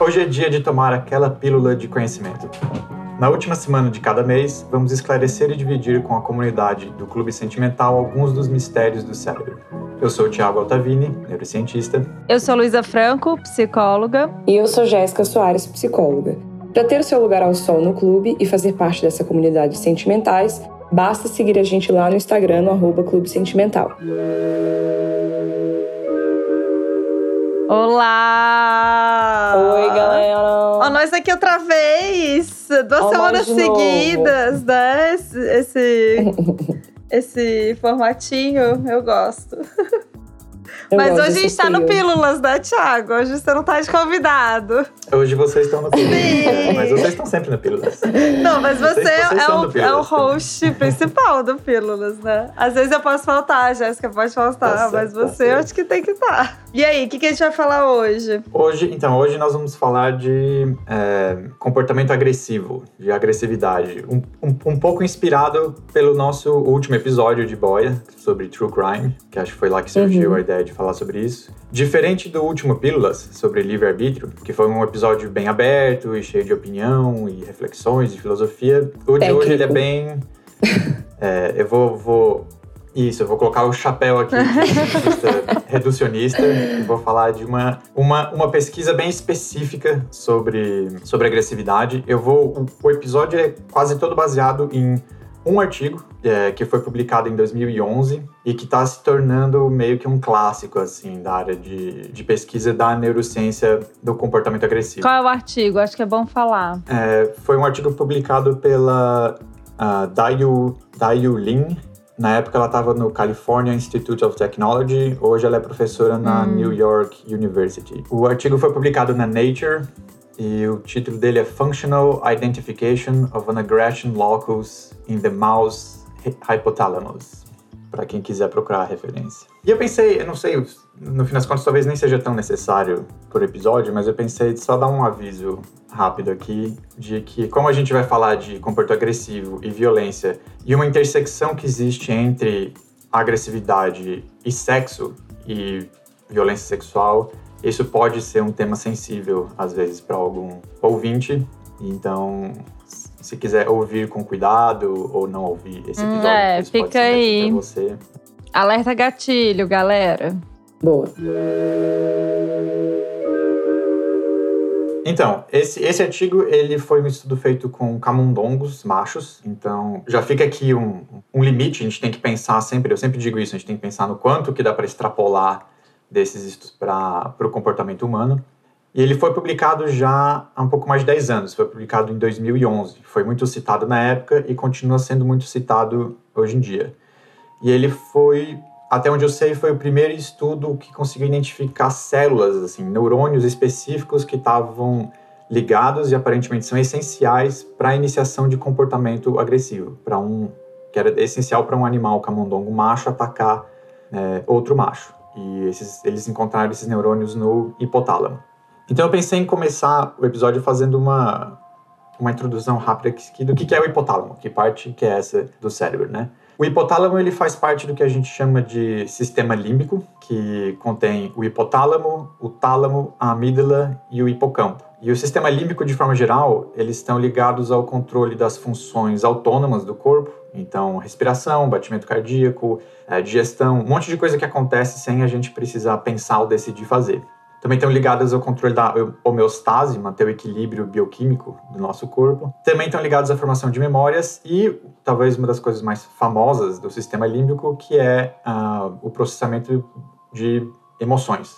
Hoje é dia de tomar aquela pílula de conhecimento. Na última semana de cada mês, vamos esclarecer e dividir com a comunidade do Clube Sentimental alguns dos mistérios do cérebro. Eu sou o Thiago Altavini, neurocientista. Eu sou Luísa Franco, psicóloga. E eu sou Jéssica Soares, psicóloga. Para ter o seu lugar ao sol no clube e fazer parte dessa comunidade de sentimentais, basta seguir a gente lá no Instagram, no arroba Clube Sentimental. Olá! Oi, galera! Ó, nós aqui outra vez! Duas Ó, semanas de novo. seguidas, né? Esse, esse, esse formatinho, eu gosto. Eu Mas hoje a gente tá no. Pílulas, né, Thiago? Hoje você não tá de convidado. Hoje vocês estão no pílula. Sim. Mas vocês estão sempre no pílulas. Não, mas você é são o, é o Pílulas. host principal do Pílulas, né? Às vezes eu posso faltar, a Jéssica pode faltar, Tá mas certo, tá você eu certo. acho que tem que estar. E aí, o que, que a gente vai falar hoje? Hoje, então, hoje nós vamos falar de é, comportamento agressivo, de agressividade. Um, um, um pouco inspirado pelo nosso último episódio de Boia, sobre True Crime, que acho que foi lá que surgiu Uhum. a ideia de falar sobre isso. Diferente do último Pílulas, sobre livre-arbítrio, que foi um episódio bem aberto e cheio de opinião e reflexões e filosofia, o de hoje ele é Técnico. bem... é, eu vou, vou isso, eu vou colocar o chapéu aqui de reducionista e vou falar de uma, uma, uma pesquisa bem específica sobre, sobre agressividade. Eu vou. O, o episódio é quase todo baseado em um artigo é, que foi publicado em 2011 e que está se tornando meio que um clássico assim da área de, de pesquisa da neurociência do comportamento agressivo. Qual é o artigo? Acho que é bom falar. É, foi um artigo publicado pela uh, Dayu, Dayu Lin. Na época ela estava no California Institute of Technology, hoje ela é professora na Hum. New York University. O artigo foi publicado na Nature e o título dele é Functional Identification of an Aggression Locus in the Mouse Hy- Hypothalamus, para quem quiser procurar a referência. E eu pensei, eu não sei, no fim das contas talvez nem seja tão necessário por episódio, mas eu pensei de só dar um aviso rápido aqui de que como a gente vai falar de comportamento agressivo e violência e uma intersecção que existe entre agressividade e sexo e violência sexual, isso pode ser um tema sensível às vezes para algum ouvinte. Então, se quiser ouvir com cuidado ou não ouvir esse Hum, episódio, é, isso pode fica aí. pra você. Alerta gatilho, galera. Boa. Então, esse, esse artigo ele foi um estudo feito com camundongos machos, então já fica aqui um, um limite, a gente tem que pensar sempre, eu sempre digo isso, a gente tem que pensar no quanto que dá para extrapolar desses estudos para o comportamento humano. E ele foi publicado já há um pouco mais de 10 anos, foi publicado em 2011, foi muito citado na época e continua sendo muito citado hoje em dia. E ele foi, até onde eu sei, foi o primeiro estudo que conseguiu identificar células, assim, neurônios específicos que estavam ligados e aparentemente são essenciais para a iniciação de comportamento agressivo, para um que era essencial para um animal camundongo macho atacar é, outro macho. E esses, eles encontraram esses neurônios no hipotálamo. Então eu pensei em começar o episódio fazendo uma uma introdução rápida aqui do que que é o hipotálamo, que parte que é essa do cérebro, né? O hipotálamo ele faz parte do que a gente chama de sistema límbico, que contém o hipotálamo, o tálamo, a amígdala e o hipocampo. E o sistema límbico, de forma geral, eles estão ligados ao controle das funções autônomas do corpo, então respiração, batimento cardíaco, eh, digestão, um monte de coisa que acontece sem a gente precisar pensar ou decidir fazer. Também estão ligadas ao controle da homeostase, manter o equilíbrio bioquímico do nosso corpo. Também estão ligados à formação de memórias e talvez uma das coisas mais famosas do sistema límbico, que é ah, o processamento de emoções.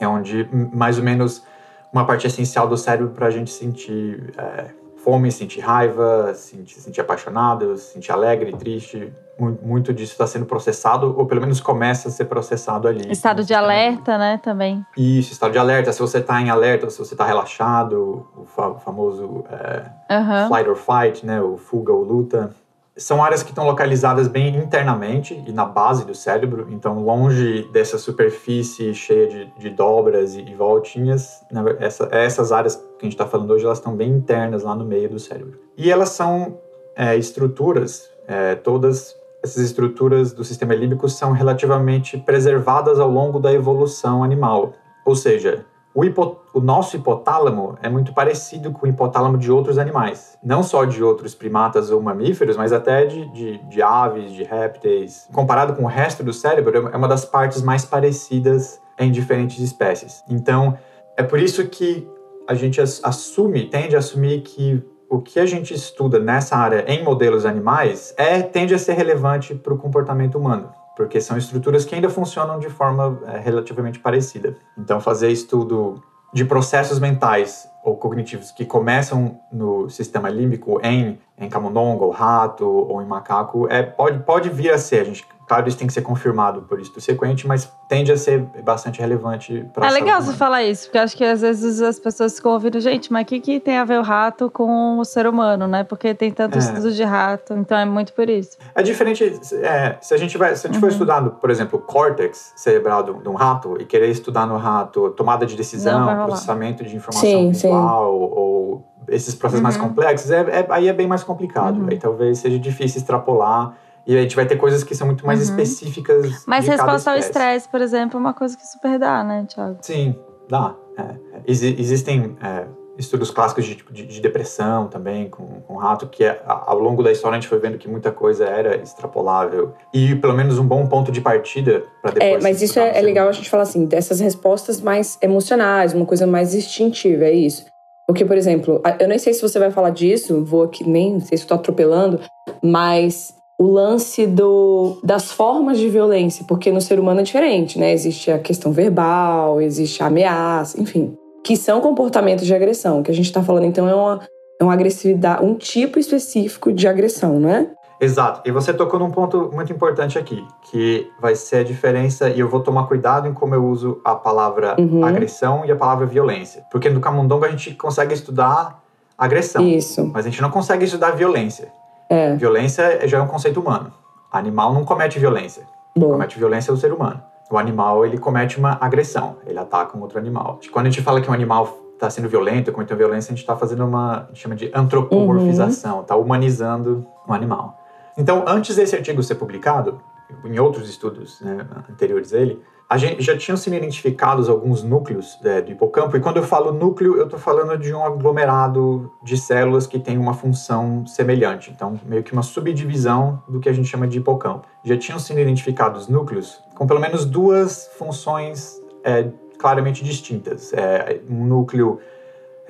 É onde mais ou menos uma parte essencial do cérebro para a gente sentir é, fome, sentir raiva, sentir, sentir apaixonado, sentir alegre, triste. Mu- Muito disso está sendo processado, ou pelo menos começa a ser processado ali. Estado de alerta, né, também. Isso, estado de alerta. Se você está em alerta, se você está relaxado, o fa- famoso é, Aham. flight or fight, né, o fuga ou luta. São áreas que estão localizadas bem internamente e na base do cérebro, então longe dessa superfície cheia de, de dobras e, e voltinhas. Ver- essa- essas áreas que a gente está falando hoje, elas estão bem internas lá no meio do cérebro. E elas são é, estruturas é, todas essas estruturas do sistema límbico são relativamente preservadas ao longo da evolução animal. Ou seja, o, hipo, o, nosso hipotálamo é muito parecido com o hipotálamo de outros animais. Não só de outros primatas ou mamíferos, mas até de, de, de aves, de répteis. Comparado com o resto do cérebro, é uma das partes mais parecidas em diferentes espécies. Então, é por isso que a gente assume, tende a assumir que o que a gente estuda nessa área em modelos animais é tende a ser relevante para o comportamento humano porque são estruturas que ainda funcionam de forma é, relativamente parecida. Então, fazer estudo de processos mentais ou cognitivos que começam no sistema límbico em, em camundongo, ou rato, ou em macaco, é, pode, pode vir a ser. A gente Claro, isso tem que ser confirmado por isso sequente, mas tende a ser bastante relevante para É legal você falar isso, porque acho que às vezes as pessoas ficam ouvindo, gente, mas o que, que tem a ver o rato com o ser humano, né? Porque tem tanto é. estudo de rato, então é muito por isso. É diferente, é, se a gente, vai, se a gente uhum. for estudando, por exemplo, o córtex cerebral de um rato e querer estudar no rato tomada de decisão, processamento de informação sim, visual sim. ou esses processos uhum. mais complexos, é, é, aí é bem mais complicado. Uhum. Aí talvez seja difícil extrapolar e a gente vai ter coisas que são muito mais uhum. específicas. Mas resposta ao estresse, por exemplo, é uma coisa que super dá, né, Thiago? Sim, dá. É. Ex existem é, estudos clássicos de, tipo, de, de, depressão também com, com rato, que é, ao longo da história a gente foi vendo que muita coisa era extrapolável. E pelo menos um bom ponto de partida para é, depois. É, mas isso é, é legal a gente falar assim, dessas respostas mais emocionais, uma coisa mais instintiva, é isso. Porque, por exemplo, eu nem sei se você vai falar disso, vou aqui, nem sei se estou atropelando, mas o lance do, das formas de violência, porque no ser humano é diferente, né? Existe a questão verbal, existe a ameaça, enfim, que são comportamentos de agressão. O que a gente está falando então é uma, é uma agressividade, um tipo específico de agressão, não é? Exato. E você tocou num ponto muito importante aqui, que vai ser a diferença, e eu vou tomar cuidado em como eu uso a palavra uhum. agressão e a palavra violência. Porque no camundongo a gente consegue estudar agressão. Isso. Mas a gente não consegue estudar violência. É. Violência já é um conceito humano. Animal não comete violência. Quem comete violência é o ser humano. O animal, ele comete uma agressão. Ele ataca um outro animal. Quando a gente fala que um animal está sendo violento, cometendo violência, a gente está fazendo uma, a gente chama de antropomorfização, está uhum. humanizando o animal. Então, antes desse artigo ser publicado, em outros estudos né, anteriores dele, a gente já tinham sido identificados alguns núcleos é, do hipocampo, e quando eu falo núcleo, eu estou falando de um aglomerado de células que tem uma função semelhante, então meio que uma subdivisão do que a gente chama de hipocampo. Já tinham sido identificados núcleos com pelo menos duas funções é, claramente distintas. É, um núcleo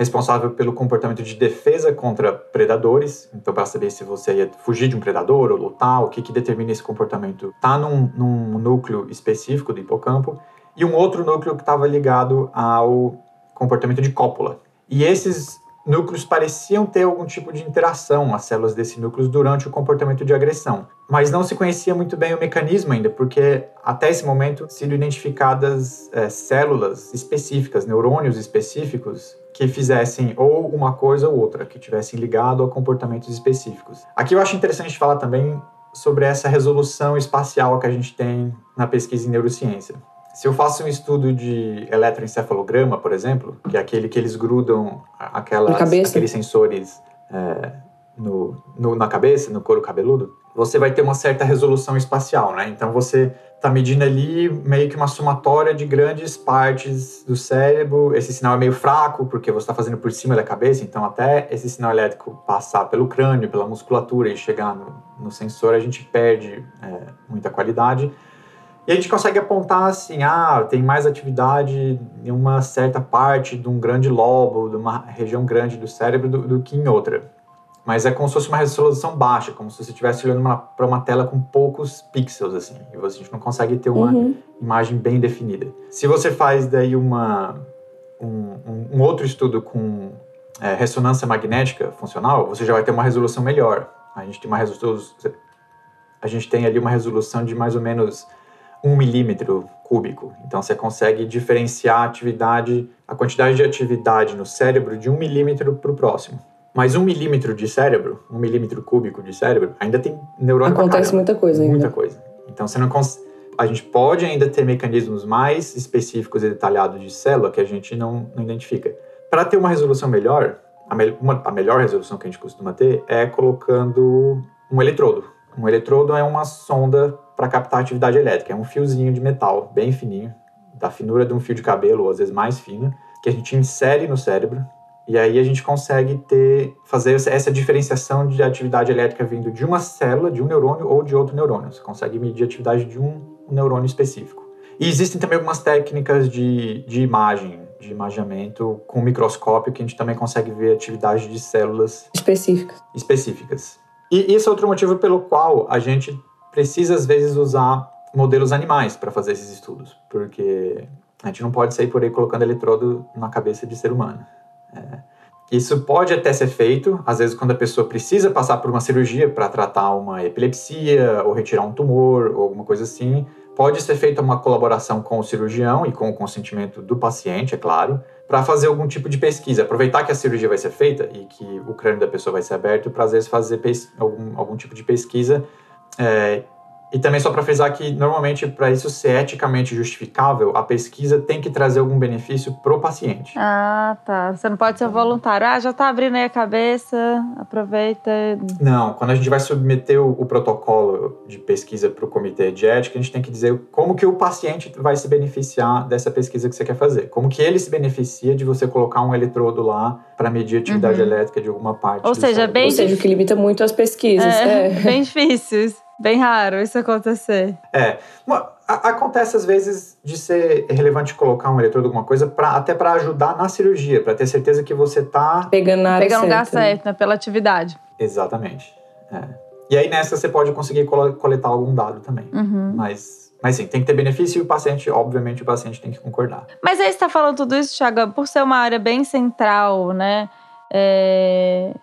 responsável pelo comportamento de defesa contra predadores. Então, para saber se você ia fugir de um predador ou lutar, o que, que determina esse comportamento, está num, num núcleo específico do hipocampo. E um outro núcleo que estava ligado ao comportamento de cópula. E esses núcleos pareciam ter algum tipo de interação, as células desse núcleo, durante o comportamento de agressão. Mas não se conhecia muito bem o mecanismo ainda, porque até esse momento sido identificadas é, células específicas, neurônios específicos, que fizessem ou uma coisa ou outra, que tivessem ligado a comportamentos específicos. Aqui eu acho interessante falar também sobre essa resolução espacial que a gente tem na pesquisa em neurociência. Se eu faço um estudo de eletroencefalograma, por exemplo, que é aquele que eles grudam aquelas, aqueles sensores é, no, no, na cabeça, no couro cabeludo, você vai ter uma certa resolução espacial, né? Então você está medindo ali meio que uma somatória de grandes partes do cérebro. Esse sinal é meio fraco porque você está fazendo por cima da cabeça, então até esse sinal elétrico passar pelo crânio, pela musculatura e chegar no, no sensor, a gente perde é, muita qualidade. E a gente consegue apontar assim, ah, tem mais atividade em uma certa parte de um grande lobo, de uma região grande do cérebro do, do que em outra. Mas é como se fosse uma resolução baixa, como se você estivesse olhando para uma tela com poucos pixels, assim. E você, a gente não consegue ter uma uhum. imagem bem definida. Se você faz daí uma, um, um outro estudo com é, ressonância magnética funcional, você já vai ter uma resolução melhor. A gente tem uma resolução... A gente tem ali uma resolução de mais ou menos um milímetro cúbico. Então você consegue diferenciar a atividade, a quantidade de atividade no cérebro de um milímetro para o próximo. Mas um milímetro de cérebro, um milímetro cúbico de cérebro, ainda tem neurônio. Acontece muita coisa ainda. Muita coisa. Então você não cons... a gente pode ainda ter mecanismos mais específicos e detalhados de célula que a gente não, não identifica. Para ter uma resolução melhor, a, me... uma, a melhor resolução que a gente costuma ter é colocando um eletrodo Um eletrodo é uma sonda para captar atividade elétrica, é um fiozinho de metal bem fininho, da finura de um fio de cabelo, ou às vezes mais fino, que a gente insere no cérebro e aí a gente consegue ter fazer essa diferenciação de atividade elétrica vindo de uma célula, de um neurônio ou de outro neurônio. Você consegue medir a atividade de um neurônio específico. E existem também algumas técnicas de, de imagem, de imaginamento com microscópio que a gente também consegue ver atividade de células específicas. específicas. E esse é outro motivo pelo qual a gente precisa às vezes usar modelos animais para fazer esses estudos, porque a gente não pode sair por aí colocando eletrodo na cabeça de ser humano. É. Isso pode até ser feito, às vezes, quando a pessoa precisa passar por uma cirurgia para tratar uma epilepsia ou retirar um tumor ou alguma coisa assim. Pode ser feita uma colaboração com o cirurgião e com o consentimento do paciente, é claro, para fazer algum tipo de pesquisa. Aproveitar que a cirurgia vai ser feita e que o crânio da pessoa vai ser aberto para, às vezes, fazer algum, algum tipo de pesquisa é, e também só para frisar que normalmente para isso ser eticamente justificável, a pesquisa tem que trazer algum benefício pro paciente. Ah, tá. Você não pode ser voluntário. Ah, já tá abrindo aí a cabeça, aproveita. Não, quando a gente vai submeter o, o protocolo de pesquisa para o comitê de ética, a gente tem que dizer como que o paciente vai se beneficiar dessa pesquisa que você quer fazer. Como que ele se beneficia de você colocar um eletrodo lá para medir a atividade uhum. elétrica de alguma parte. Ou seja, bem. Ou seja, que limita muito as pesquisas. É, é. Bem difícil. Bem raro isso acontecer. É. acontece às vezes de ser relevante colocar um eletrodo alguma coisa pra, até para ajudar na cirurgia, para ter certeza que você tá pegando na pegando certa. lugar certo, né? pela atividade. Exatamente. É. E aí nessa você pode conseguir coletar algum dado também. Uhum. Mas mas sim, tem que ter benefício e o paciente, obviamente, o paciente tem que concordar. Mas aí você está falando tudo isso, Thiago, por ser uma área bem central, né? É,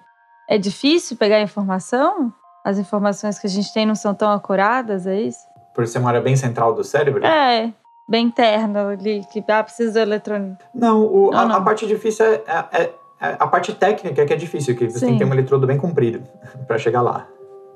é difícil pegar informação? As informações que a gente tem não são tão acuradas, é isso? Por ser uma área bem central do cérebro? É, bem interna ali, que ah, precisa do eletrônico. Não, o, não, a, não. a, parte difícil é, é, é, é, a parte técnica que é difícil, que você Sim. tem que ter um eletrodo bem comprido para chegar lá.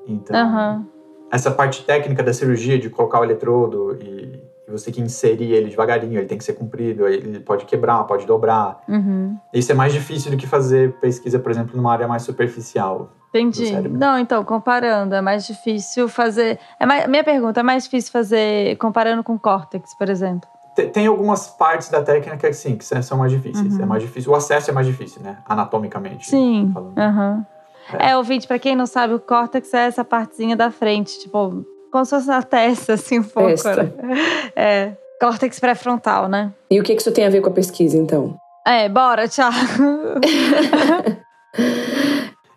Então, uhum. essa parte técnica da cirurgia, de colocar o eletrodo e, e você tem que inserir ele devagarinho, ele tem que ser comprido, ele pode quebrar, pode dobrar. Uhum. Isso é mais difícil do que fazer pesquisa, por exemplo, numa área mais superficial. Entendi. Não, então, comparando, é mais difícil fazer. É mais, minha pergunta, é mais difícil fazer comparando com córtex, por exemplo? Tem, tem algumas partes da técnica que sim, que são mais difíceis. Uhum. É mais difícil. O acesso é mais difícil, né? Anatomicamente. Sim. Uhum. É, é ouvinte, pra quem não sabe, o córtex é essa partezinha da frente, tipo, como se fosse na testa, assim, um pouco. Né? É. Córtex pré-frontal, né? E o que isso tem a ver com a pesquisa, então? É, bora, tchau.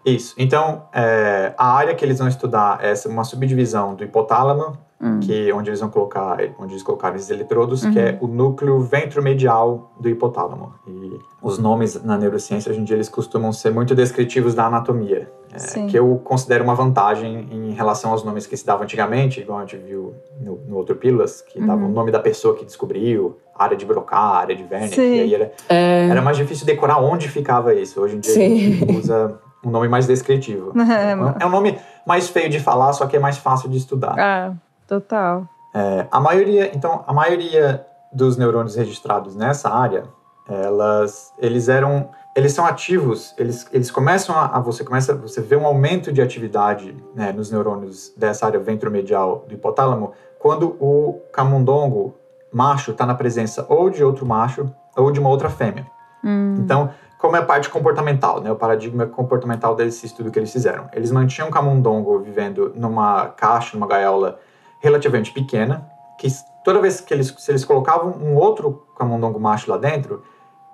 Isso. Então, é, a área que eles vão estudar é uma subdivisão do hipotálamo, hum. que onde eles vão colocar, onde eles colocaram esses eletrodos, uhum. que é uhum. o núcleo ventromedial do hipotálamo. E os nomes na neurociência hoje em dia eles costumam ser muito descritivos da anatomia, é, que eu considero uma vantagem em relação aos nomes que se davam antigamente, igual a gente viu no, no outro Pílulas, que uhum. dava o nome da pessoa que descobriu, área de Broca, área de Sim. e aí era, é... era mais difícil decorar onde ficava isso. Hoje em dia Sim. a gente usa um nome mais descritivo. É, é um nome mais feio de falar, só que é mais fácil de estudar. Ah, total. É, a maioria, então, a maioria dos neurônios registrados nessa área, elas, eles eram, eles são ativos, eles, eles começam a, a você começa, você vê um aumento de atividade né, nos neurônios dessa área ventromedial do hipotálamo quando o camundongo macho está na presença ou de outro macho ou de uma outra fêmea. Hum. Então, como é a parte comportamental, né? O paradigma comportamental desse estudo que eles fizeram. Eles mantinham o camundongo vivendo numa caixa, numa gaiola relativamente pequena, que toda vez que eles, se eles colocavam um outro camundongo macho lá dentro,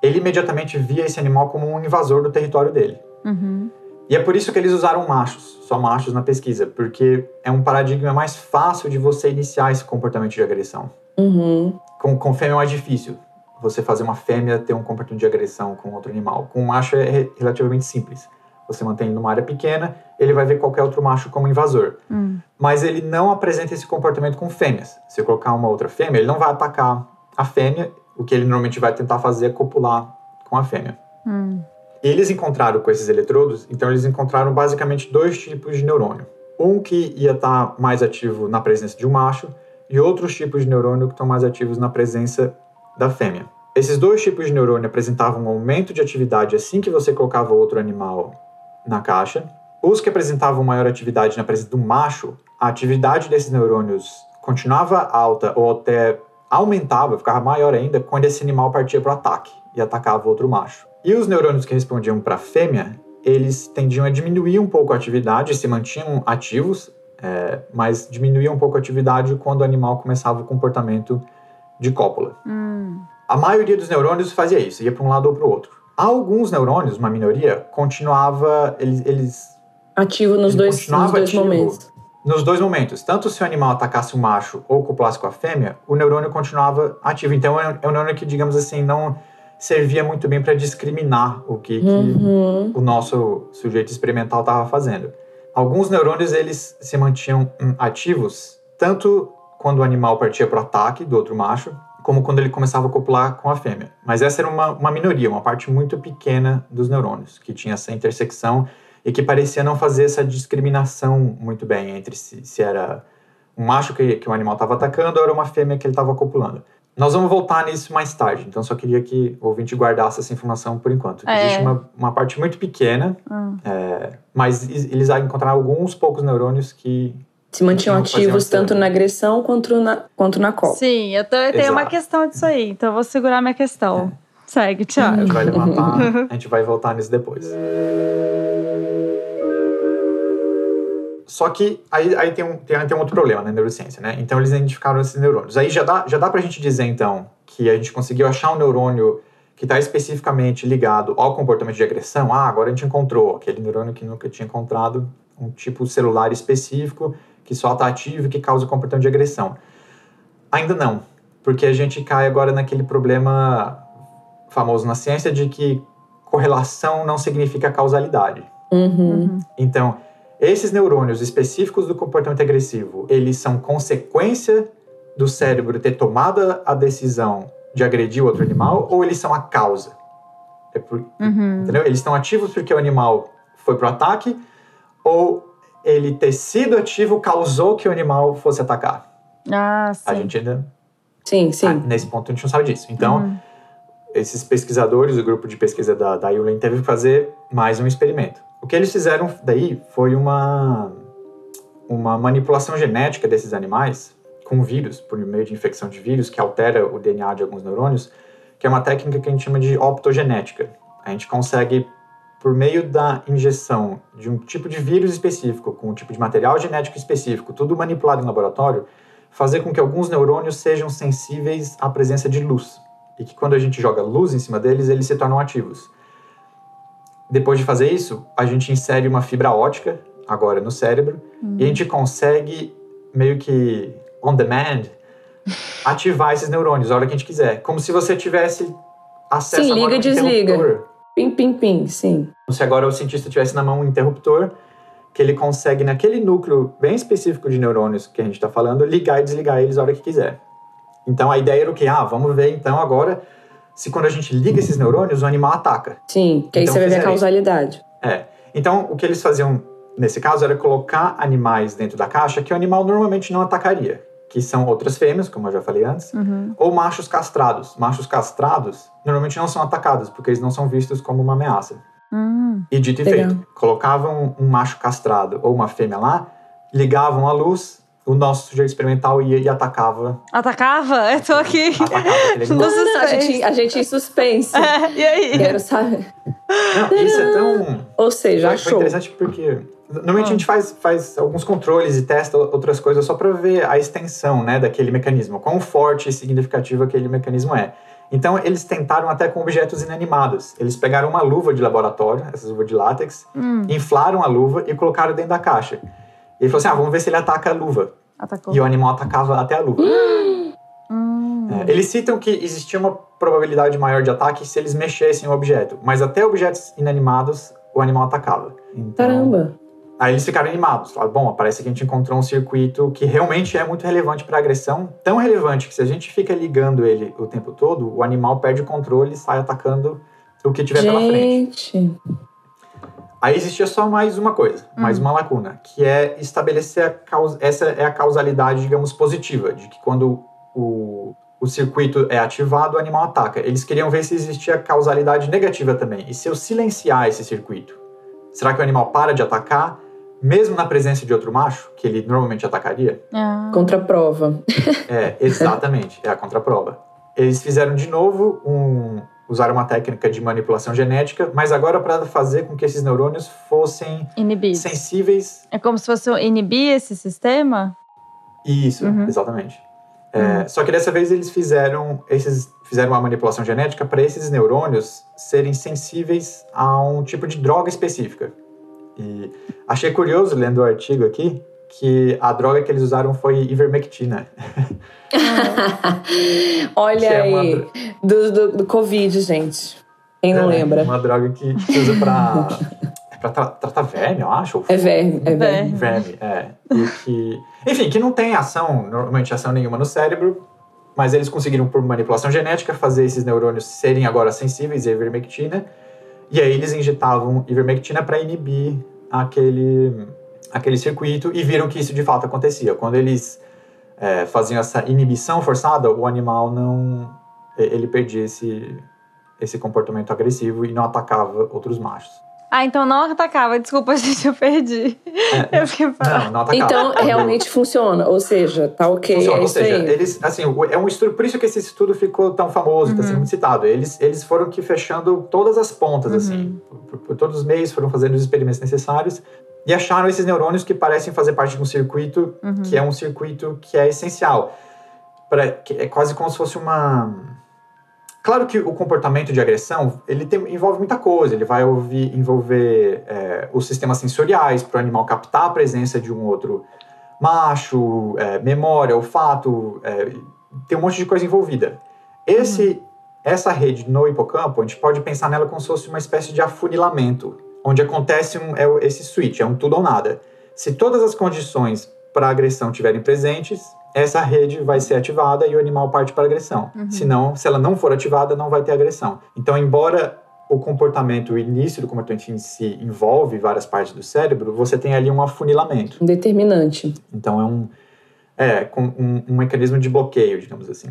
ele imediatamente via esse animal como um invasor do território dele. Uhum. E é por isso que eles usaram machos, só machos na pesquisa, porque é um paradigma mais fácil de você iniciar esse comportamento de agressão. Uhum. Com, com fêmea é mais difícil você fazer uma fêmea ter um comportamento de agressão com outro animal. Com um macho é relativamente simples. Você mantém ele numa área pequena, ele vai ver qualquer outro macho como invasor. Hum. Mas ele não apresenta esse comportamento com fêmeas. Se colocar uma outra fêmea, ele não vai atacar a fêmea. O que ele normalmente vai tentar fazer é copular com a fêmea. Hum. Eles encontraram com esses eletrodos, então eles encontraram basicamente dois tipos de neurônio. Um que ia estar mais ativo na presença de um macho e outros tipos de neurônio que estão mais ativos na presença da fêmea. Esses dois tipos de neurônio apresentavam um aumento de atividade assim que você colocava outro animal na caixa. Os que apresentavam maior atividade na presença do macho a atividade desses neurônios continuava alta ou até aumentava, ficava maior ainda, quando esse animal partia para o ataque e atacava outro macho. E os neurônios que respondiam para a fêmea, eles tendiam a diminuir um pouco a atividade, se mantinham ativos, é, mas diminuía um pouco a atividade quando o animal começava o comportamento de cópula. Hum. A maioria dos neurônios fazia isso, ia para um lado ou para o outro. Alguns neurônios, uma minoria, continuava, eles, eles Ativo nos Ele dois, nos dois ativo. momentos. nos dois momentos, tanto se o animal atacasse o macho ou coplasse com a fêmea, o neurônio continuava ativo. Então é é um neurônio que, digamos assim, não servia muito bem para discriminar o que, que Uhum. o nosso sujeito experimental estava fazendo. Alguns neurônios eles se mantinham hum, ativos tanto quando o animal partia para o ataque do outro macho, como quando ele começava a copular com a fêmea. Mas essa era uma, uma minoria, uma parte muito pequena dos neurônios, que tinha essa intersecção e que parecia não fazer essa discriminação muito bem entre se, se era um macho que, que o animal estava atacando ou era uma fêmea que ele estava copulando. Nós vamos voltar nisso mais tarde, então só queria que o ouvinte guardasse essa informação por enquanto. É. Existe uma, uma parte muito pequena, Hum. é, mas eles encontraram alguns poucos neurônios que. Se mantinham ativos tanto na agressão quanto na, quanto na copa. Sim, eu, tô- eu tenho uma questão disso aí, então eu vou segurar minha questão. Segue, A Thiago. gente vai levantar, a gente vai voltar nisso depois. Só que aí, aí tem, um, tem, tem um outro problema na neurociência, né? Então eles identificaram esses neurônios. Aí já dá, já dá pra gente dizer, então, que a gente conseguiu achar um neurônio que está especificamente ligado ao comportamento de agressão. Ah, agora a gente encontrou aquele neurônio que nunca tinha encontrado, um tipo celular específico que só está ativo e que causa o comportamento de agressão. Ainda não, porque a gente cai agora naquele problema famoso na ciência de que correlação não significa causalidade. Uhum. Então, esses neurônios específicos do comportamento agressivo, eles são consequência do cérebro ter tomado a decisão de agredir o outro animal ou eles são a causa? É por- Uhum. Entendeu? Eles estão ativos porque o animal foi pro ataque ou ele ter sido ativo causou que o animal fosse atacar? Ah, sim. A gente ainda Sim, sim. ah, nesse ponto a gente não sabe disso. Então, Uhum. esses pesquisadores, o grupo de pesquisa da, da ULEN teve que fazer mais um experimento. O que eles fizeram daí foi uma, uma manipulação genética desses animais com vírus, por meio de infecção de vírus, que altera o DNA de alguns neurônios, que é uma técnica que a gente chama de optogenética. A gente consegue, por meio da injeção de um tipo de vírus específico, com um tipo de material genético específico, tudo manipulado em laboratório, fazer com que alguns neurônios sejam sensíveis à presença de luz e que quando a gente joga luz em cima deles, eles se tornam ativos. Depois de fazer isso, a gente insere uma fibra ótica agora no cérebro e a gente consegue meio que on demand ativar esses neurônios a hora que a gente quiser, como se você tivesse acesso Sim, liga e desliga. Pim, pim, pim, sim. Como se agora o cientista tivesse na mão um interruptor que ele consegue, naquele núcleo bem específico de neurônios que a gente está falando, ligar e desligar eles a hora que quiser. Então a ideia era o quê? Ah, vamos ver então agora se quando a gente liga esses neurônios, o animal ataca. Sim, que aí Então você vai ver a isso. causalidade. É. Então o que eles faziam nesse caso era colocar animais dentro da caixa que o animal normalmente não atacaria. Que são outras fêmeas, como eu já falei antes, Uhum. ou machos castrados. Machos castrados normalmente não são atacados, porque eles não são vistos como uma ameaça. Hum. E dito e Legal. feito, colocavam um macho castrado ou uma fêmea lá, ligavam a luz, o nosso sujeito experimental ia e atacava, Atacava? Eu tô aqui. atacava a gente, a gente em suspense. É, e aí? Quero saber. Não, isso é tão... Ou seja, Foi, foi achou. interessante porque normalmente Ah. a gente faz, faz alguns controles e testa outras coisas só para ver a extensão né, daquele mecanismo, quão forte e significativo aquele mecanismo é. Então eles tentaram até com objetos inanimados. Eles pegaram uma luva de laboratório, essas luvas de látex, Hum, inflaram a luva e colocaram dentro da caixa. Ele falou assim: ah, vamos ver se ele ataca a luva. atacou. E o animal atacava até a luva. Hum. É, eles citam que existia uma probabilidade maior de ataque se eles mexessem o objeto, mas até objetos inanimados o animal atacava. Então, Caramba. Aí eles ficaram animados. Falaram, bom, parece que a gente encontrou um circuito que realmente é muito relevante para agressão. Tão relevante que se a gente fica ligando ele o tempo todo, o animal perde o controle e sai atacando o que tiver pela frente. Aí existia só mais uma coisa, mais uma lacuna, que é estabelecer a causa, essa é a causalidade, digamos, positiva, de que quando o, o circuito é ativado, o animal ataca. Eles queriam ver se existia causalidade negativa também. E se eu silenciar esse circuito, será que o animal para de atacar mesmo na presença de outro macho, que ele normalmente atacaria. Ah. Contraprova. É, exatamente, é a contraprova. Eles fizeram de novo um. Usaram uma técnica de manipulação genética, mas agora para fazer com que esses neurônios fossem Inibido. sensíveis. É como se fosse inibir esse sistema? Isso, Uhum. exatamente. É, Só que dessa vez eles fizeram esses fizeram uma manipulação genética para esses neurônios serem sensíveis a um tipo de droga específica. E achei curioso lendo o artigo aqui que a droga que eles usaram foi ivermectina. Olha que é uma aí. dro- Do, do, do Covid, gente. Quem não é, lembra? Uma droga que se usa para para tra tratar verme, eu acho. ou É verme, é verme. Verme. Verme, é. E que, enfim, que não tem ação, normalmente ação nenhuma no cérebro, mas eles conseguiram, por manipulação genética, fazer esses neurônios serem agora sensíveis à ivermectina. E aí eles injetavam ivermectina para inibir aquele, aquele circuito e viram que isso de fato acontecia. Quando eles é, faziam essa inibição forçada, o animal não. ele perdia esse, esse comportamento agressivo e não atacava outros machos. Ah, então não atacava. Desculpa, gente, eu perdi. É, Eu fiquei não, não atacava. Então, realmente funciona. Ou seja, tá ok. Funciona, é ou seja, aí. eles, assim, é um estudo, por isso que esse estudo ficou tão famoso, está sendo muito citado. Eles, eles foram que fechando todas as pontas, assim, por, por todos os meios, foram fazendo os experimentos necessários e acharam esses neurônios que parecem fazer parte de um circuito que é um circuito que é essencial. Pra, que é quase como se fosse uma. Claro que o comportamento de agressão ele tem- envolve muita coisa. Ele vai ouvir- envolver é, os sistemas sensoriais para o animal captar a presença de um outro macho, é, memória, olfato, é, tem um monte de coisa envolvida. Esse, essa rede no hipocampo, a gente pode pensar nela como se fosse uma espécie de afunilamento, onde acontece um, é esse switch, é um tudo ou nada. Se todas as condições para agressão estiverem presentes, essa rede vai ser ativada e o animal parte para a agressão. Senão, se ela não for ativada, não vai ter agressão. Então, embora o comportamento, o início do comportamento em si envolve várias partes do cérebro, você tem ali um afunilamento. Um determinante. Então é um é com um, um mecanismo de bloqueio, digamos assim.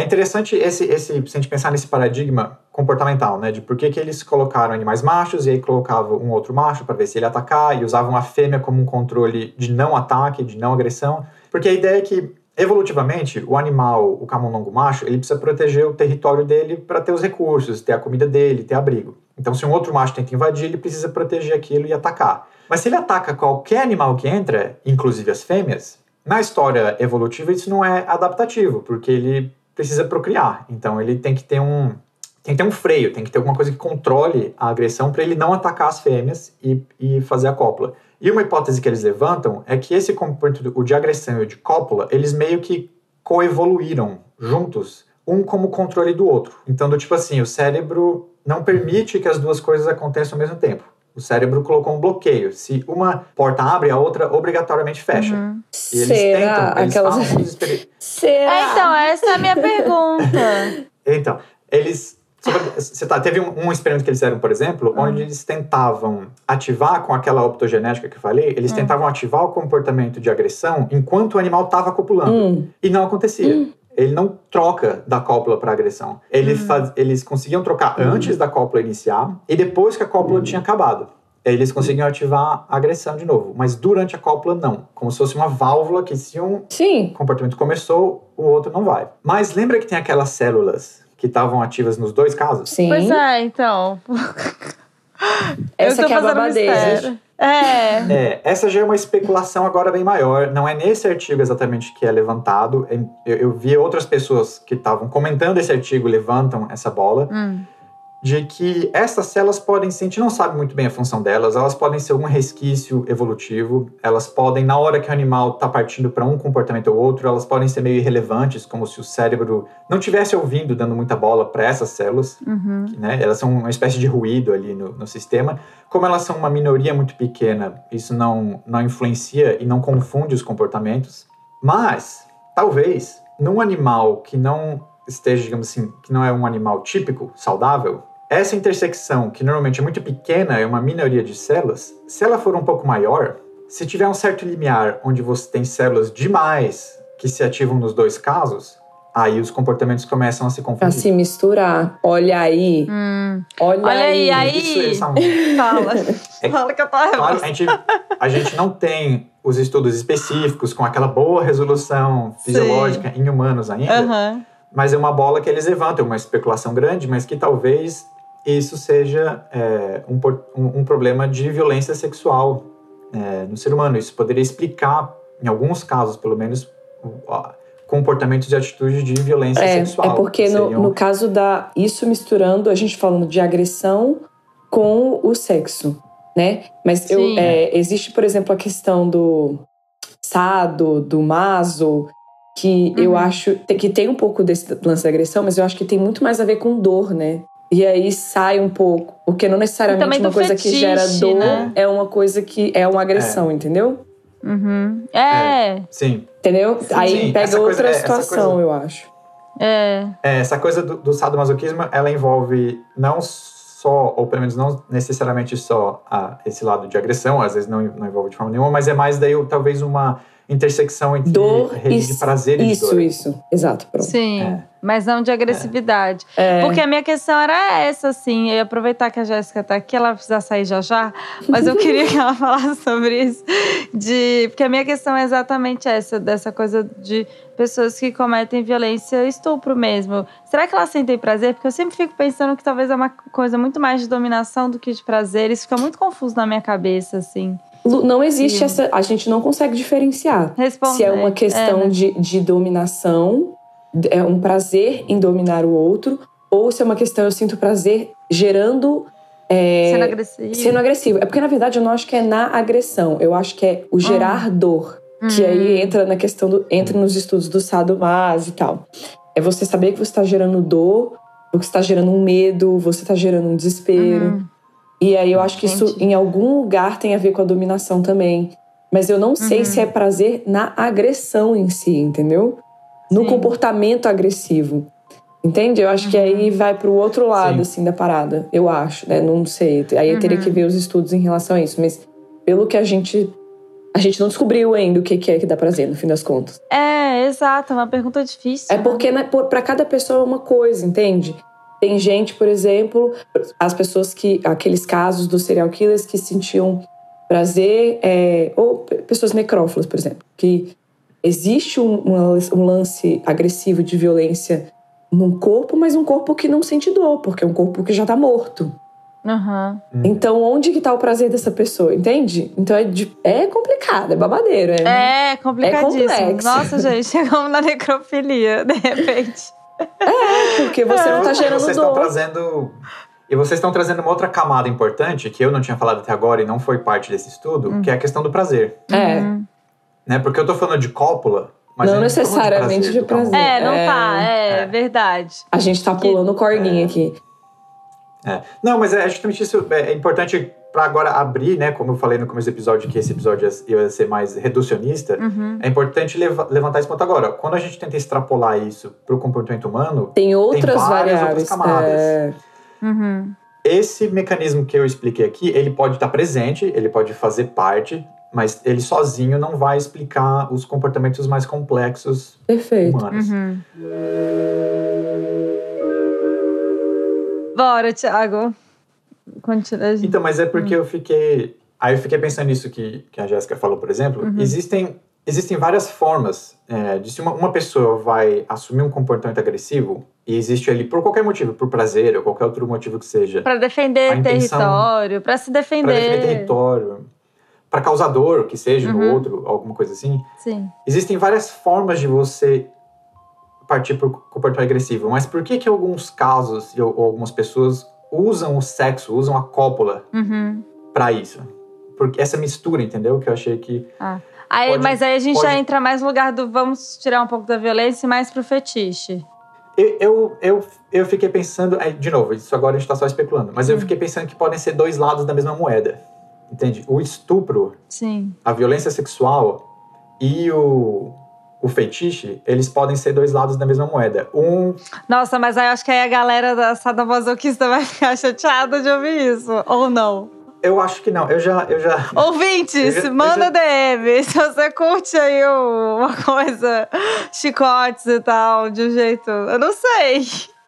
É interessante esse, esse, se a gente pensar nesse paradigma comportamental, né? De por que, que eles colocaram animais machos e aí colocavam um outro macho para ver se ele atacar e usavam a fêmea como um controle de não ataque, de não agressão. Porque a ideia é que, evolutivamente, o animal, o camundongo macho, ele precisa proteger o território dele para ter os recursos, ter a comida dele, ter abrigo. Então, se um outro macho tenta invadir, ele precisa proteger aquilo e atacar. Mas se ele ataca qualquer animal que entra, inclusive as fêmeas, na história evolutiva isso não é adaptativo, porque ele precisa procriar. Então ele tem que ter um tem que ter um freio, tem que ter alguma coisa que controle a agressão para ele não atacar as fêmeas e, e fazer a cópula. E uma hipótese que eles levantam é que esse comportamento, o de agressão e o de cópula, eles meio que coevoluíram juntos, um como controle do outro. Então, do tipo assim, o cérebro não permite que as duas coisas aconteçam ao mesmo tempo. O cérebro colocou um bloqueio. Se uma porta abre, a outra obrigatoriamente fecha. E eles Será? tentam, eles Aquelas... falam experi- Será? É, então, essa é a minha pergunta. Então, eles. Você tá, teve um, um experimento que eles fizeram, por exemplo, onde eles tentavam ativar com aquela optogenética que eu falei, eles tentavam ativar o comportamento de agressão enquanto o animal estava copulando. Hum. E não acontecia. Ele não troca da cópula para agressão. Ele faz- eles conseguiam trocar antes da cópula iniciar e depois que a cópula tinha acabado. Eles conseguiam ativar a agressão de novo, mas durante a cópula não. Como se fosse uma válvula que se um Sim. comportamento começou, o outro não vai. Mas lembra que tem aquelas células que estavam ativas nos dois casos? Sim. Pois é, então. Essa eu tô que é a babadeira. É. É, essa já é uma especulação agora bem maior. Não é nesse artigo exatamente que é levantado. Em- Eu, eu vi outras pessoas que estavam comentando esse artigo levantam essa bola. Hum. De que essas células podem ser, a gente não sabe muito bem a função delas, elas podem ser algum resquício evolutivo, elas podem, na hora que o animal está partindo para um comportamento ou outro, elas podem ser meio irrelevantes, como se o cérebro não tivesse ouvindo, dando muita bola para essas células, Uhum. que, né, elas são uma espécie de ruído ali no, no sistema. Como elas são uma minoria muito pequena, isso não, não influencia e não confunde os comportamentos. Mas, talvez, num animal que não esteja, digamos assim, que não é um animal típico, saudável, essa intersecção, que normalmente é muito pequena, é uma minoria de células, se ela for um pouco maior, se tiver um certo limiar onde você tem células demais que se ativam nos dois casos, aí os comportamentos começam a se A confundir. se misturar. Olha aí. Hum. Olha, Olha aí, aí. Isso, são- Fala. É- Fala que eu tô Claro, a gente, a gente não tem os estudos específicos com aquela boa resolução fisiológica em humanos ainda, Aham. mas é uma bola que eles levantam, uma especulação grande, mas que talvez isso seja é, um, um- problema de violência sexual é, no ser humano. Isso poderia explicar, em alguns casos pelo menos, comportamentos e atitudes de violência É, sexual. é porque que no, seriam- no caso da. Isso misturando, a gente falando de agressão com o sexo, né? Mas eu, é, existe, por exemplo, a questão do sado, do maso, que eu Uhum. acho te- que tem um pouco desse lance da agressão, mas eu acho que tem muito mais a ver com dor, né? E aí sai um pouco, porque não necessariamente também uma coisa que gera dor né? é uma coisa que é uma agressão, entendeu? Uhum. É, Sim, Entendeu? aí sim, pega essa coisa- outra é, essa situação, coisa- eu acho. é. É, essa coisa do, do sadomasoquismo, ela envolve não só, ou pelo menos não necessariamente só a, esse lado de agressão, às vezes não, não envolve de forma nenhuma, mas é mais daí talvez uma intersecção entre Dor rede e de prazer e de Isso, dor. isso. Exato, pronto. Sim, É. mas não de agressividade. É. Porque a minha questão era essa, assim. Eu ia aproveitar que a Jéssica tá aqui, ela precisa sair já já, mas eu queria que ela falasse sobre isso. De, porque a minha questão é exatamente essa, dessa coisa de pessoas que cometem violência, estupro mesmo. Será que elas sentem prazer? Porque eu sempre fico pensando que talvez é uma coisa muito mais de dominação do que de prazer. Isso fica muito confuso na minha cabeça, assim. Não existe Sim. essa. A gente não consegue diferenciar. Responder. Se é uma questão né? de, de dominação, é um prazer em dominar o outro, ou se é uma questão eu sinto prazer gerando. é, Sendo agressivo. sendo agressivo. É porque, na verdade, eu não acho que é na agressão. Eu acho que é o gerar dor. Que Hum. aí entra na questão do. entra nos estudos do sadomaso e tal. É você saber que você está gerando dor, você está gerando um medo, você está gerando um desespero. Uhum. E aí eu acho que isso em algum lugar tem a ver com a dominação também. Mas eu não sei Uhum. se é prazer na agressão em si, entendeu? No Sim. comportamento agressivo. Entende? Eu acho que Uhum. aí vai pro outro lado, Sim. assim, da parada. Eu acho, né? Não sei. Aí eu teria Uhum. que ver os estudos em relação a isso. Mas pelo que a gente. A gente não descobriu ainda o que que é que dá prazer, no fim das contas. É, exato. É uma pergunta difícil. É né? porque né, por- pra cada pessoa é uma coisa, entende? Tem gente, por exemplo, as pessoas que. aqueles casos dos serial killers que sentiam prazer, é, ou pe- pessoas necrófilas, por exemplo, que existe um, um- lance agressivo de violência num corpo, mas um corpo que não sente dor, porque é um corpo que já tá morto. Aham. Hum. Então, onde que tá o prazer dessa pessoa, entende? Então é, de- é complicado, é babadeiro. É, É complicadíssimo. complexo. Nossa, gente, chegamos na necrofilia, de repente. Porque você não tá gerando vocês estão dor. trazendo e vocês estão trazendo uma outra camada importante que eu não tinha falado até agora e não foi parte desse estudo, Hum. que é a questão do prazer, É. Uhum. né? Porque eu tô falando de cópula, mas Não necessariamente de do Camões. prazer. É, não É. tá, é, É. verdade. A gente tá pulando corguinho aqui. É. Não, mas é justamente isso. É é importante para agora abrir, né? Como eu falei no começo do episódio, que esse episódio ia ser mais reducionista. Uhum. É importante leva- levantar esse ponto agora. Quando a gente tenta extrapolar isso para o comportamento humano, Tem outras várias variáveis. outras camadas. É, Uhum. esse mecanismo que eu expliquei aqui, ele pode estar presente, ele pode fazer parte, mas ele sozinho não vai explicar os comportamentos mais complexos perfeito. humanos. Uhum. Bora, Thiago. Continua. Então, mas é porque Hum. eu fiquei. Aí eu fiquei pensando nisso que, que a Jéssica falou, por exemplo. Uhum. Existem, existem várias formas é, de se uma, uma pessoa vai assumir um comportamento agressivo e existe ali por qualquer motivo, por prazer ou qualquer outro motivo que seja, Pra defender intenção- território, pra se para defender. defender território, para causar dor, que seja no Uhum. outro, alguma coisa assim. Sim. Existem várias formas de você partir para o comportamento agressivo, mas por que que alguns casos ou algumas pessoas usam o sexo, usam a cópula Uhum. para isso? Porque essa mistura, entendeu? Que eu achei que Aí, Pode- mas aí a gente pode- já entra mais no lugar do vamos tirar um pouco da violência e mais pro fetiche. eu, eu, eu, eu fiquei pensando, de novo, isso agora a gente está só especulando, mas eu Hum. fiquei pensando que podem ser dois lados da mesma moeda, entende? O estupro, Sim. a violência sexual e o, o feitiço, eles podem ser dois lados da mesma moeda. Um Nossa, mas aí acho que aí a galera da sadomasoquista vai ficar chateada de ouvir isso. Ou não? Eu acho que não. Eu já. Eu já Ouvintes, eu já, manda já... DM. Se você curte aí uma coisa, chicotes e tal, de um jeito. Eu não sei.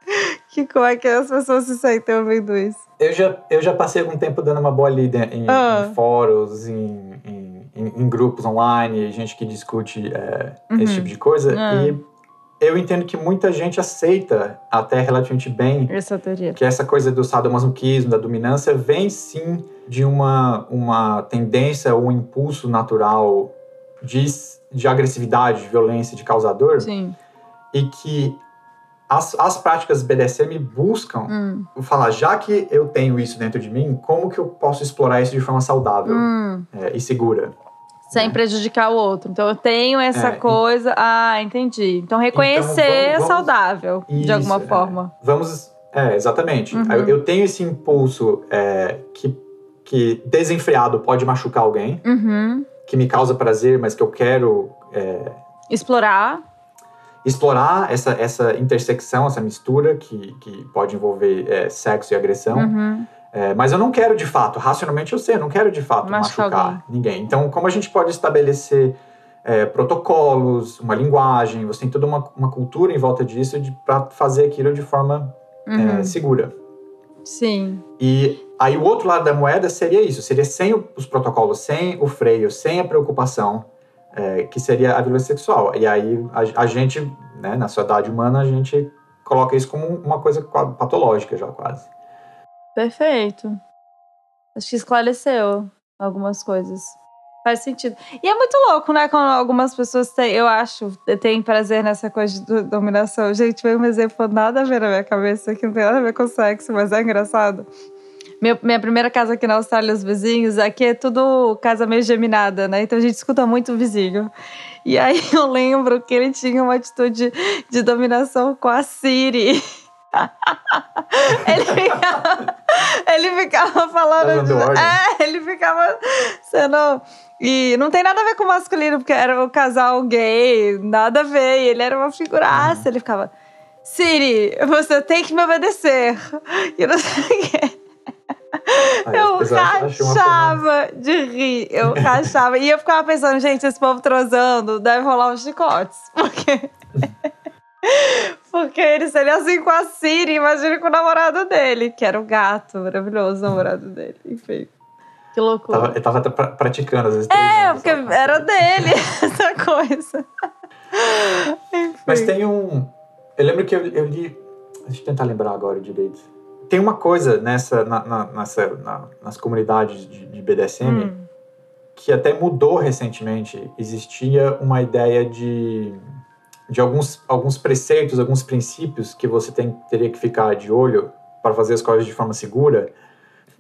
Que, como é que as pessoas se sentem ouvindo isso? Eu já, eu já passei algum tempo dando uma boa lida em, ah. em fóruns, em, em, em, grupos online, gente que discute é, uhum. esse tipo de coisa. Ah. E eu entendo que muita gente aceita até relativamente bem essa teoria. que essa coisa do sadomasoquismo, da dominância, vem sim de uma, uma tendência ou um impulso natural de, de agressividade, de violência, de causador. Sim. E que as, as práticas BDSM buscam hum. falar, já que eu tenho isso dentro de mim, como que eu posso explorar isso de forma saudável hum. é, e segura? Sem né? prejudicar o outro. Então eu tenho essa é, coisa. Ah, entendi. Então reconhecer então, vamos, vamos, é saudável, isso, de alguma é, forma. Vamos. É, exatamente. Uhum. Eu, eu, tenho esse impulso é, que, que desenfreado pode machucar alguém, uhum. que me causa prazer, mas que eu quero. É, explorar explorar essa, essa intersecção, essa mistura que, que pode envolver é, sexo e agressão. Uhum. É, mas eu não quero de fato, racionalmente eu sei, eu não quero de fato machucar, machucar ninguém. Então, como a gente pode estabelecer é, protocolos, uma linguagem, você tem toda uma, uma cultura em volta disso para fazer aquilo de forma é, uhum. segura. Sim. E aí o outro lado da moeda seria isso, seria sem os protocolos, sem o freio, sem a preocupação é, que seria a violência sexual. E aí a, a, gente, né, na sociedade humana, a gente coloca isso como uma coisa patológica já quase. Perfeito. Acho que esclareceu algumas coisas. Faz sentido. E é muito louco, né? Quando algumas pessoas têm, eu acho, têm prazer nessa coisa de dominação. Gente, veio um exemplo nada a ver na minha cabeça, que não tem nada a ver com sexo, mas é engraçado. Meu, minha primeira casa aqui na Austrália, os vizinhos, aqui é tudo casa meio geminada, né? Então a gente escuta muito o vizinho. E aí eu lembro que ele tinha uma atitude de dominação com a Siri. Ele, ficava, ele ficava falando. De, é, ele ficava sendo. E não tem nada a ver com masculino, porque era o um casal gay, nada a ver. E ele era uma figuraça. Ele ficava. Siri, você tem que me obedecer. E não sei o quê eu rachava de rir. Eu rachava. e eu ficava pensando, gente, esse povo trozando deve rolar uns chicotes. Porque. Porque ele seria assim com a Siri, imagina com o namorado dele, que era o gato, maravilhoso namorado dele. Enfim. Que loucura. Tava, ele tava praticando às vezes. É, porque era dele essa coisa. Enfim. Mas tem um. Eu lembro que eu, eu li. Deixa eu tentar lembrar agora direito tem uma coisa nessa, na, na, nessa na, nas comunidades de, de BDSM hum. que até mudou recentemente. Existia uma ideia de, de alguns, alguns preceitos, alguns princípios que você tem, teria que ficar de olho para fazer as coisas de forma segura.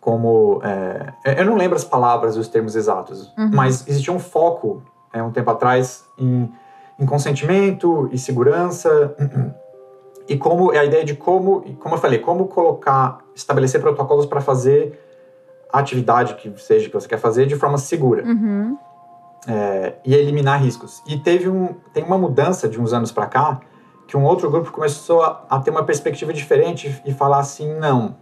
Como. É, eu não lembro as palavras e os termos exatos, uhum. mas existia um foco, é, um tempo atrás, em, em consentimento e segurança e como a ideia de como, como eu falei, como colocar, estabelecer protocolos para fazer a atividade que seja que você quer fazer de forma segura uhum. É, e eliminar riscos. E teve um, tem uma mudança de uns anos para cá que um outro grupo começou a, a, ter uma perspectiva diferente e falar assim, não,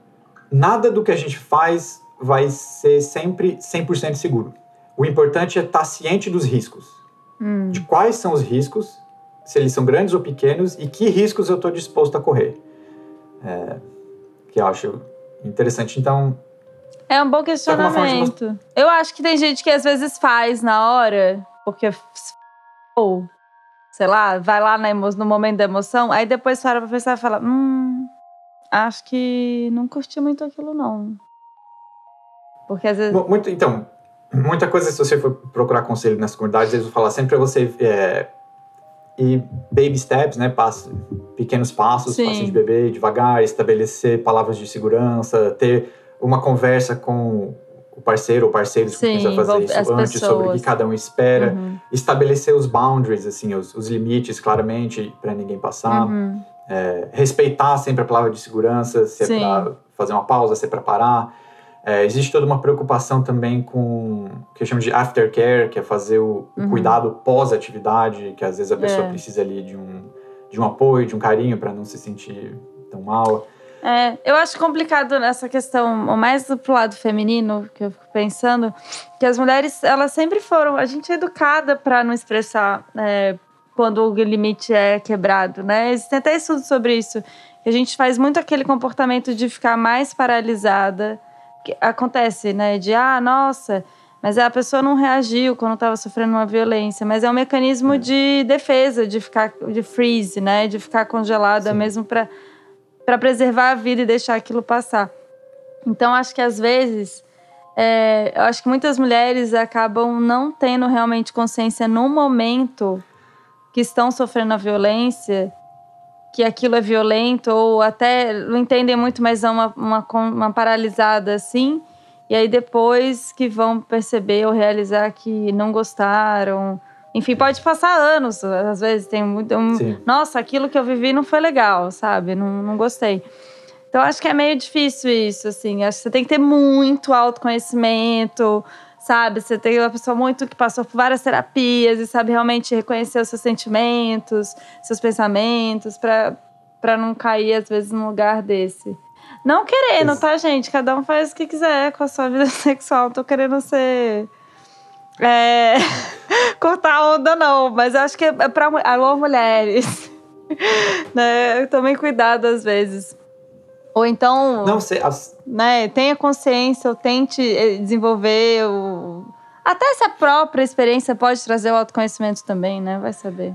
nada do que a gente faz vai ser sempre 100% seguro. O importante é estar tá ciente dos riscos. Hum. De quais são os riscos se eles são grandes ou pequenos e que riscos eu estou disposto a correr. É, que eu acho interessante. Então. É um bom questionamento. Eu acho que tem gente que às vezes faz na hora, porque. Ou, sei lá, vai lá no momento da emoção, aí depois para pra pensar e fala: hum, acho que não curti muito aquilo, não. Porque às vezes. Muito, então, muita coisa, se você for procurar conselho nas comunidades, eles vão falar sempre para você. É, e baby steps, né, passo, pequenos passos, passos de bebê, devagar, estabelecer palavras de segurança, ter uma conversa com o parceiro ou parceiros que precisa fazer isso antes pessoas. sobre o que cada um espera, uhum. estabelecer os boundaries, assim, os, os limites claramente para ninguém passar, uhum. é, respeitar sempre a palavra de segurança, se é Sim. é para fazer uma pausa, se é para parar. É, existe toda uma preocupação também com o que eu chamo de aftercare, que é fazer o, uhum. cuidado pós-atividade, que às vezes a pessoa é. precisa ali de um, de um apoio, de um carinho para não se sentir tão mal. É, eu acho complicado nessa questão, mais pro lado feminino, que eu fico pensando, que as mulheres, elas sempre foram. A gente é educada para não expressar é, quando o limite é quebrado, né? Existem até estudos sobre isso. A gente faz muito aquele comportamento de ficar mais paralisada. Que acontece, né? De, ah, nossa, mas a pessoa não reagiu quando estava sofrendo uma violência. Mas é um mecanismo de defesa, de ficar, de freeze, né? De ficar congelada Sim. mesmo para para preservar a vida e deixar aquilo passar. Então, acho que às vezes, é, eu acho que muitas mulheres acabam não tendo realmente consciência no momento que estão sofrendo a violência, que aquilo é violento, ou até não entendem muito, mas dão uma, uma, uma paralisada assim, e aí depois que vão perceber ou realizar que não gostaram. Enfim, pode passar anos, às vezes tem muito. Um, Nossa, aquilo que eu vivi não foi legal, sabe? Não, não gostei. Então, acho que é meio difícil isso, assim. Acho que você tem que ter muito autoconhecimento, sabe? Você tem uma pessoa muito que passou por várias terapias e sabe realmente reconhecer os seus sentimentos, seus pensamentos, para não cair, às vezes, num lugar desse. Não querendo, tá, gente? Cada um faz o que quiser com a sua vida sexual. Não tô querendo ser. É, cortar a onda, não. Mas eu acho que é pra alô, mulheres. né? Tomem cuidado às vezes. Ou então. Não sei. As... Né, tenha consciência, ou tente eh, desenvolver. O... Até essa própria experiência pode trazer o autoconhecimento também, né? Vai saber.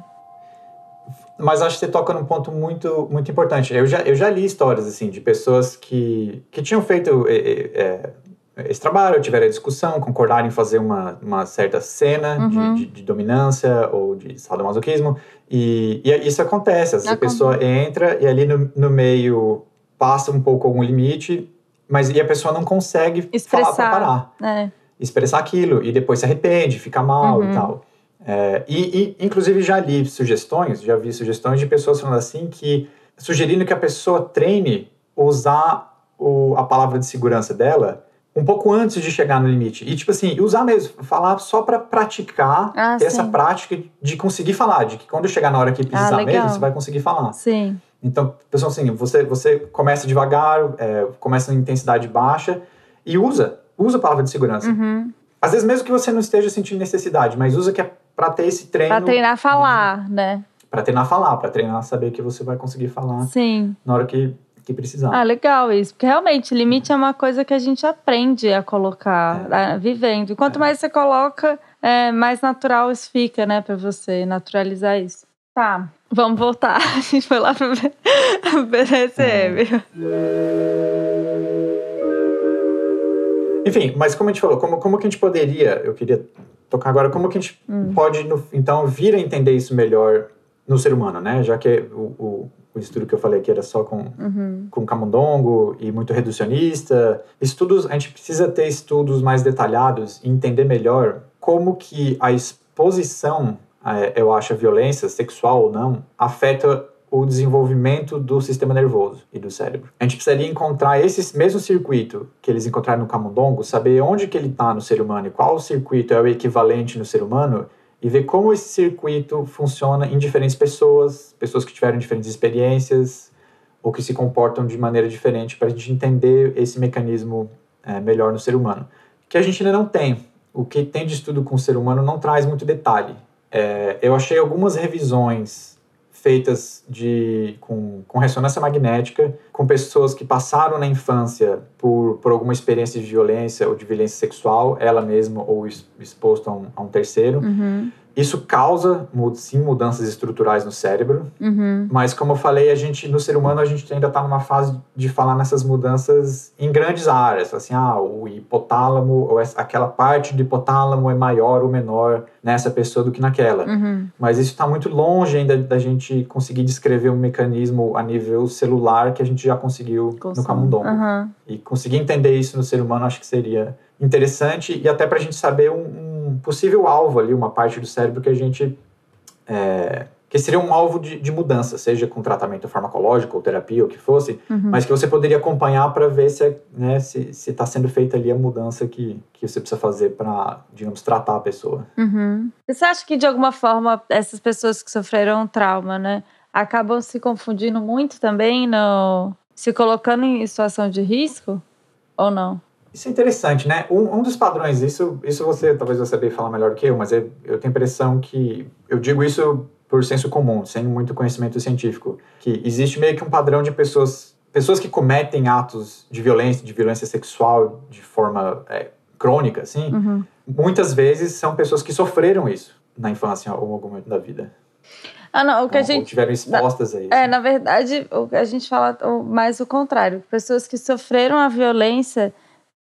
Mas acho que você toca num ponto muito, muito importante. Eu já, eu já li histórias assim de pessoas que, que tinham feito é, é, esse trabalho, tiveram a discussão, concordaram em fazer uma, uma certa cena uhum. de, de, de, dominância ou de sadomasoquismo. E, e isso acontece. A pessoa entra e ali no, no meio passa um pouco algum limite, mas e a pessoa não consegue Expressar. falar para parar. É. Expressar aquilo e depois se arrepende, fica mal uhum. e tal. É, e, e, inclusive, já li sugestões, já vi sugestões de pessoas falando assim que sugerindo que a pessoa treine usar o, a palavra de segurança dela um pouco antes de chegar no limite. E, tipo assim, usar mesmo, falar só para praticar ah, essa sim. prática de conseguir falar, de que quando chegar na hora que precisar ah, mesmo, você vai conseguir falar. Sim. Então, pessoal, assim, você, você começa devagar, é, começa em intensidade baixa e usa, usa a palavra de segurança. Uhum. Às vezes, mesmo que você não esteja sentindo necessidade, mas usa que é para ter esse treino. Para treinar a falar, né? Para treinar a falar, para treinar a saber que você vai conseguir falar Sim. na hora que, que precisar. Ah, legal isso. Porque realmente, limite é uma coisa que a gente aprende a colocar, é. a, vivendo. E quanto é. mais você coloca, é, mais natural isso fica, né, para você naturalizar isso. Tá, vamos voltar. A gente foi lá para BDSM. Enfim, mas como a gente falou, como, como que a gente poderia, eu queria tocar agora, como que a gente hum. pode, no, então, vir a entender isso melhor no ser humano, né? Já que o, o, o estudo que eu falei aqui era só com, uhum. com camundongo e muito reducionista. Estudos, a gente precisa ter estudos mais detalhados e entender melhor como que a exposição é, eu acho, a violência, sexual ou não, afeta o desenvolvimento do sistema nervoso e do cérebro. A gente precisaria encontrar esse mesmo circuito que eles encontraram no camundongo, saber onde que ele está no ser humano e qual circuito é o equivalente no ser humano e ver como esse circuito funciona em diferentes pessoas, pessoas que tiveram diferentes experiências ou que se comportam de maneira diferente para a gente entender esse mecanismo é, melhor no ser humano. Que a gente ainda não tem. O que tem de estudo com o ser humano não traz muito detalhe. É, eu achei algumas revisões feitas de, com, com, ressonância magnética, com pessoas que passaram na infância por, por alguma experiência de violência ou de violência sexual, ela mesma ou exposto a um, a um terceiro. Uhum. Isso causa, sim, mudanças estruturais no cérebro, uhum. mas como eu falei, a gente no ser humano a gente ainda está numa fase de falar nessas mudanças em grandes áreas, assim, ah, o hipotálamo ou essa, aquela parte do hipotálamo é maior ou menor nessa pessoa do que naquela. Uhum. Mas isso está muito longe ainda da gente conseguir descrever um mecanismo a nível celular que a gente já conseguiu no camundongo. Uhum. E conseguir entender isso no ser humano acho que seria interessante e até para a gente saber um, um, possível alvo ali, uma parte do cérebro que a gente. É, que seria um alvo de, de, mudança, seja com tratamento farmacológico ou terapia, ou o que fosse, uhum. mas que você poderia acompanhar para ver se né, se está sendo feita ali a mudança que, que você precisa fazer para, digamos, tratar a pessoa. Uhum. Você acha que, de alguma forma, essas pessoas que sofreram trauma, né, acabam se confundindo muito também no, se colocando em situação de risco ou não? Isso é interessante, né? Um, um dos padrões, isso, isso você talvez você saber falar melhor que eu, mas eu, eu tenho a impressão que eu digo isso por senso comum, sem muito conhecimento científico, que existe meio que um padrão de pessoas pessoas que cometem atos de violência, de violência sexual de forma é, crônica, assim, uhum. muitas vezes são pessoas que sofreram isso na infância ou algum momento da vida. Ah, não, o que a gente. Ou tiveram expostas na, a isso. É, na verdade, o que a gente fala mais o contrário. Pessoas que sofreram a violência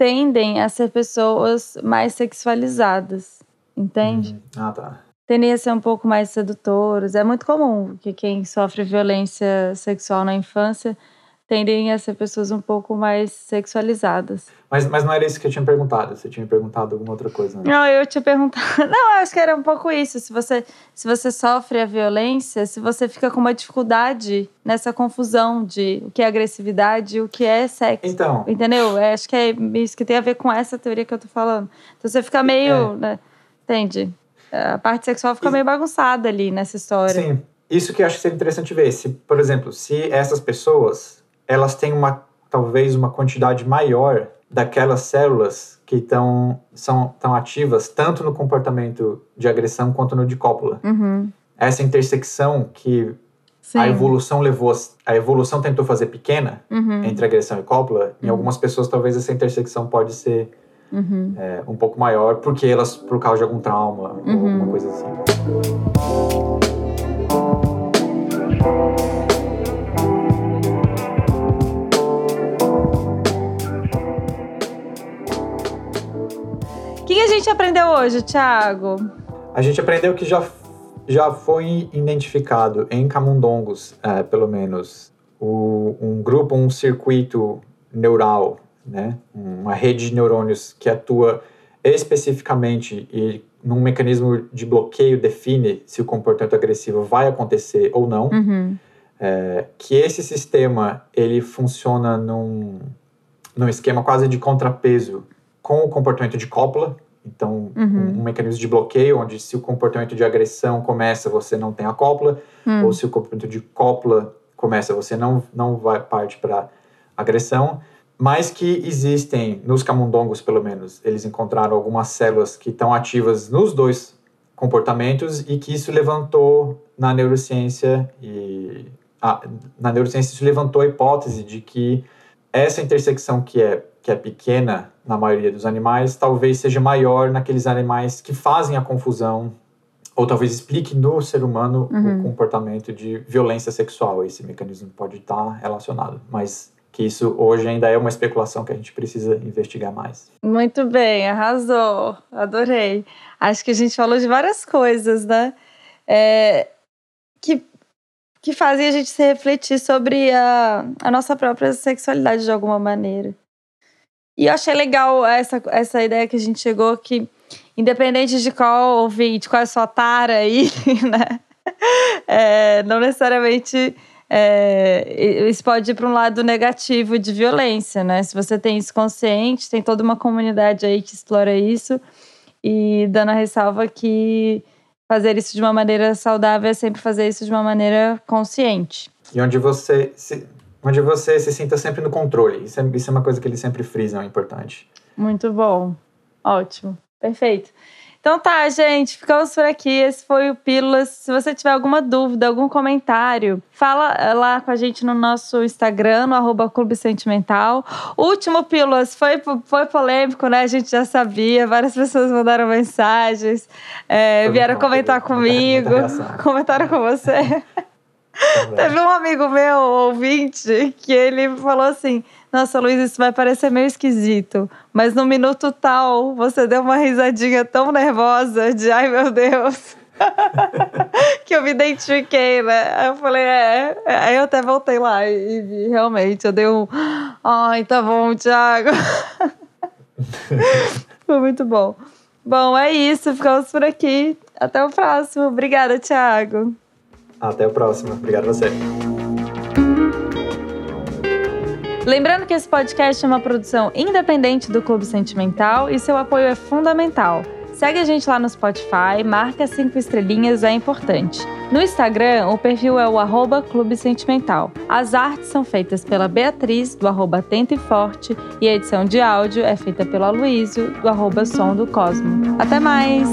tendem a ser pessoas mais sexualizadas, entende? Uhum. Ah, tá. Tendem a ser um pouco mais sedutoros. É muito comum que quem sofre violência sexual na infância tendem a ser pessoas um pouco mais sexualizadas. Mas, mas não era isso que eu tinha perguntado. Você tinha perguntado alguma outra coisa, né? Não, eu tinha perguntado. Não, acho que era um pouco isso. Se você, se você sofre a violência, se você fica com uma dificuldade nessa confusão de o que é agressividade e o que é sexo. Então. Entendeu? É, acho que é isso que tem a ver com essa teoria que eu tô falando. Então você fica meio. É. Né, entende? A parte sexual fica e... meio bagunçada ali nessa história. Sim. Isso que eu acho que seria interessante ver. Se, por exemplo, se essas pessoas elas têm uma talvez uma quantidade maior daquelas células que estão são tão ativas tanto no comportamento de agressão quanto no de cópula. Uhum. Essa intersecção que Sim. a evolução levou a evolução tentou fazer pequena uhum. entre agressão e cópula. Em uhum. algumas pessoas talvez essa intersecção pode ser uhum. é, um pouco maior porque elas por causa de algum trauma ou uhum. alguma coisa assim. Gente aprendeu hoje, Thiago? A gente aprendeu que já, já foi identificado em camundongos, é, pelo menos, o, um grupo, um circuito neural, né? uma rede de neurônios que atua especificamente e num mecanismo de bloqueio define se o comportamento agressivo vai acontecer ou não. Uhum. É, que esse sistema ele funciona num, num esquema quase de contrapeso com o comportamento de cópula, então, uhum. um, um, mecanismo de bloqueio, onde se o comportamento de agressão começa, você não tem a cópula, uhum. ou se o comportamento de cópula começa, você não, não vai parte para agressão, mas que existem, nos camundongos pelo menos, eles encontraram algumas células que estão ativas nos dois comportamentos e que isso levantou na neurociência e ah, na neurociência isso levantou a hipótese de que essa intersecção que é que é pequena na maioria dos animais, talvez seja maior naqueles animais que fazem a confusão, ou talvez explique no ser humano uhum. o comportamento de violência sexual. Esse mecanismo pode estar relacionado, mas que isso hoje ainda é uma especulação que a gente precisa investigar mais. Muito bem, arrasou, adorei. Acho que a gente falou de várias coisas, né? É, que, que fazem a gente se refletir sobre a, a nossa própria sexualidade de alguma maneira. E eu achei legal essa, essa ideia que a gente chegou que, independente de qual ouvinte, qual é a sua tara aí, né? É, não necessariamente é, isso pode ir para um lado negativo de violência, né? Se você tem isso consciente, tem toda uma comunidade aí que explora isso. E dando a ressalva que fazer isso de uma maneira saudável é sempre fazer isso de uma maneira consciente. E onde você se, onde você se sinta sempre no controle. Isso é, isso é uma coisa que eles sempre frisam, é importante. Muito bom. Ótimo. Perfeito. Então tá, gente, ficamos por aqui. Esse foi o Pílulas. Se você tiver alguma dúvida, algum comentário, fala lá com a gente no nosso Instagram, no arroba Clube Sentimental. O último Pílulas foi, foi polêmico, né? A gente já sabia. Várias pessoas mandaram mensagens, é, vieram comentar comigo, comentaram com você. Teve um amigo meu, ouvinte, que ele falou assim: Nossa, Luiz, isso vai parecer meio esquisito, mas no minuto tal você deu uma risadinha tão nervosa de ai meu Deus. que eu me identifiquei, né? Aí eu falei, é. Aí eu até voltei lá e vi, realmente, eu dei um. Ai, tá bom, Thiago. Foi muito bom. Bom, é isso. Ficamos por aqui. Até o próximo. Obrigada, Thiago. Até a próxima. Obrigado a você. Lembrando que esse podcast é uma produção independente do Clube Sentimental e seu apoio é fundamental. Segue a gente lá no Spotify, marca cinco estrelinhas, é importante. No Instagram, o perfil é o arroba Clube Sentimental. As artes são feitas pela Beatriz, do arroba Atento e Forte, e a edição de áudio é feita pelo Aloysio, do arroba Som do Cosmo. Até mais!